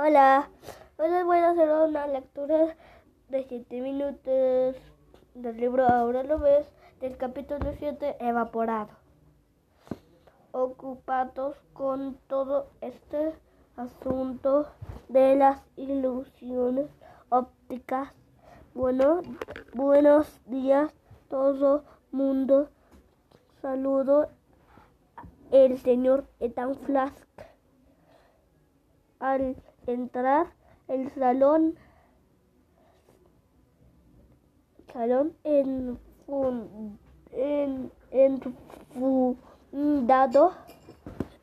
Hola, hoy les voy a hacer una lectura de 7 minutos del libro Ahora lo ves, del capítulo 7, Evaporado. Ocupados con todo este asunto de las ilusiones ópticas. Bueno, buenos días todo mundo. Saludo el señor Ethan Flask. Al entrar el salón, salón en, en, enfundado,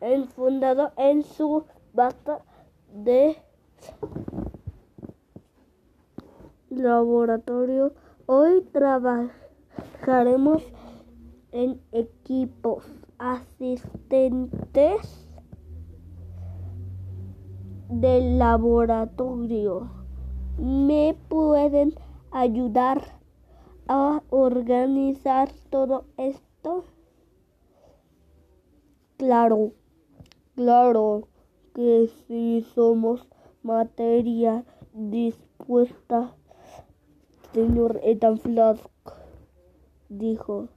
enfundado en su bata de laboratorio. Hoy trabajaremos en equipos asistentes del laboratorio. ¿Me pueden ayudar a organizar todo esto? Claro, claro que sí somos materia dispuesta, señor Ethan Flask, dijo.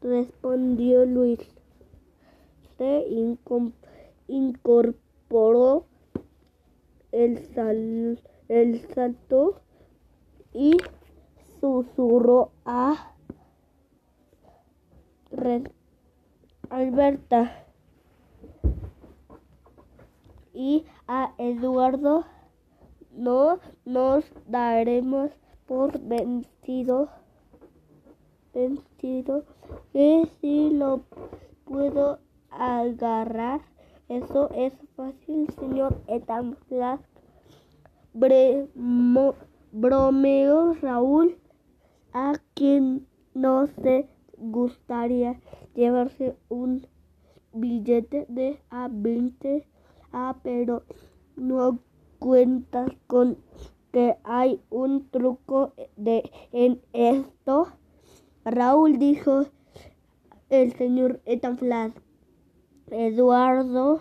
Respondió Luis. Se incorporó por el, sal, el salto y susurró a Alberta y a Eduardo. No nos daremos por vencido vencido que si lo puedo agarrar eso es fácil, señor Ethan Flask. bromeo Raúl, a quien no se gustaría llevarse un billete de a 20 a pero no cuentas con que hay un truco de en esto. Raúl dijo el señor Ethan Flask. Eduardo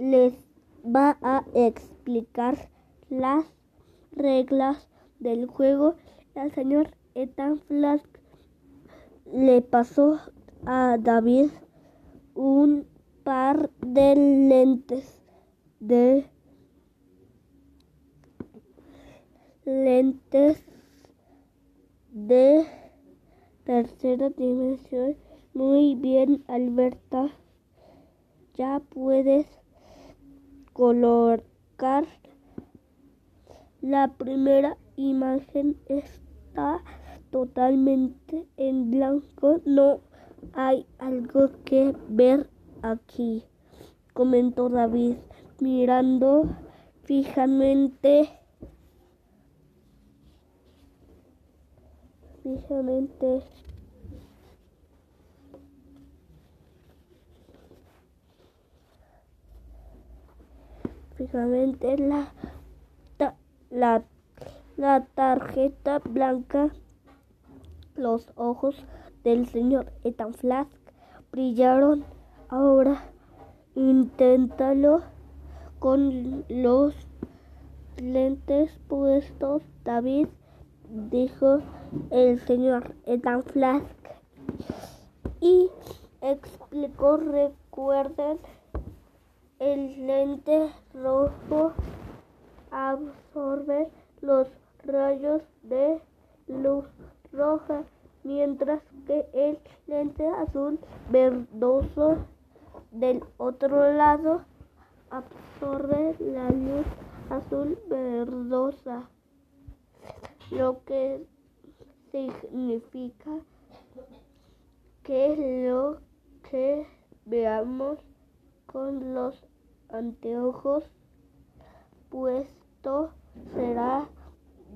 les va a explicar las reglas del juego. El señor Ethan Flask le pasó a David un par de lentes de lentes de tercera dimensión. Muy bien, Alberta ya puedes colocar la primera imagen está totalmente en blanco. No hay algo que ver aquí comentó David mirando fijamente fijamente fijamente la, la, la tarjeta blanca. Los ojos del señor Ethan Flask brillaron. Ahora inténtalo con los lentes puestos. David dijo el señor Ethan Flask y explicó recuerden el lente rojo absorbe los rayos de luz roja, mientras que el lente azul verdoso del otro lado absorbe la luz azul verdosa, lo que significa que lo que veamos con los anteojos puesto será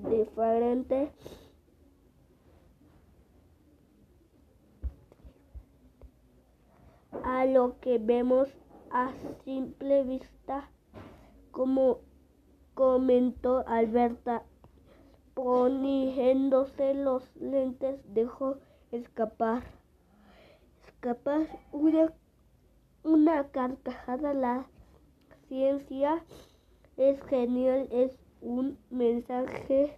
diferente. A lo que vemos a simple vista, como comentó Alberta, poniéndose los lentes, dejó escapar, escapar una, una carcajada la ciencia es genial, es un mensaje,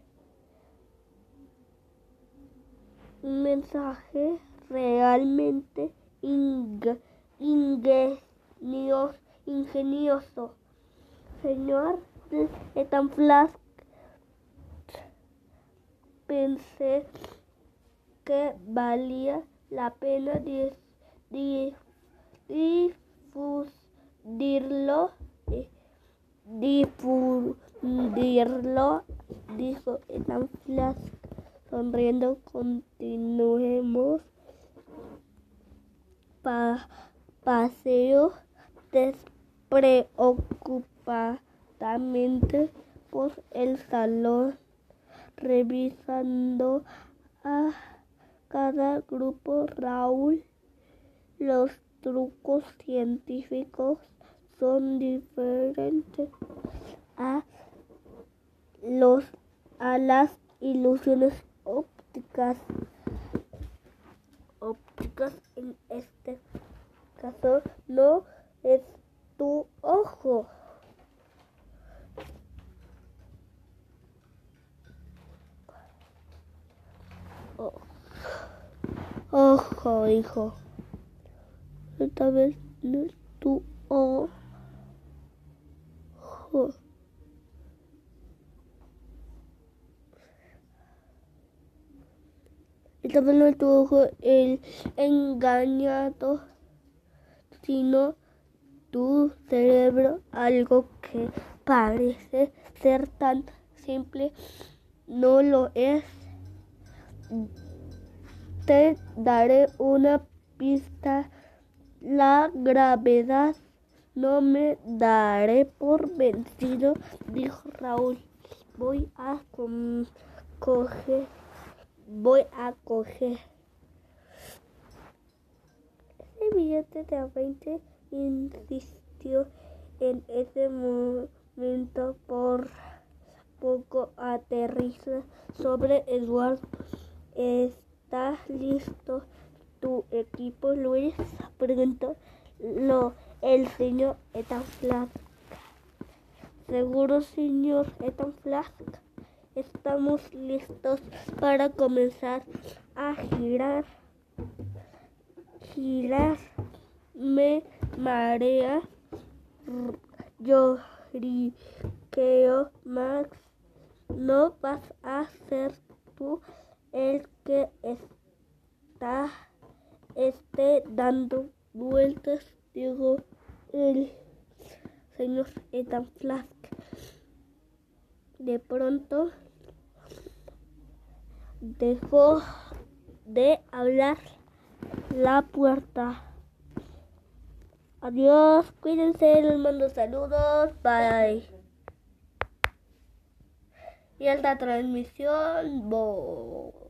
un mensaje realmente ingenioso, ingenioso. Señor Ethan Flask, pensé que valía la pena difundirlo, difundirlo, dijo Ethan Flask, sonriendo, continuemos pa paseo despreocupadamente por el salón, revisando a cada grupo Raúl. Los trucos científicos son diferentes a, los, a las ilusiones ópticas. Ópticas en este caso no es tu ojo. Ojo, hijo. Esta vez no es tu ojo. Esta vez no es tu ojo el engañado, sino tu cerebro, algo que parece ser tan simple, no lo es. Te daré una pista. La gravedad no me daré por vencido, dijo Raúl. Voy a coger, voy a coger. Ese billete de 20 insistió en ese momento por poco aterriza sobre Eduardo. ¿Está listo tu equipo, Luis? Preguntó lo, el señor Ethan Flask. Seguro, señor Ethan Flask. Estamos listos para comenzar a girar. Girar. Me marea. Yo creo, Max. No vas a ser tú el que está esté dando vueltas, dijo el señor Ethan Flask. De pronto dejó de hablar la puerta. Adiós, cuídense, les mando saludos, bye. Y esta transmisión, bo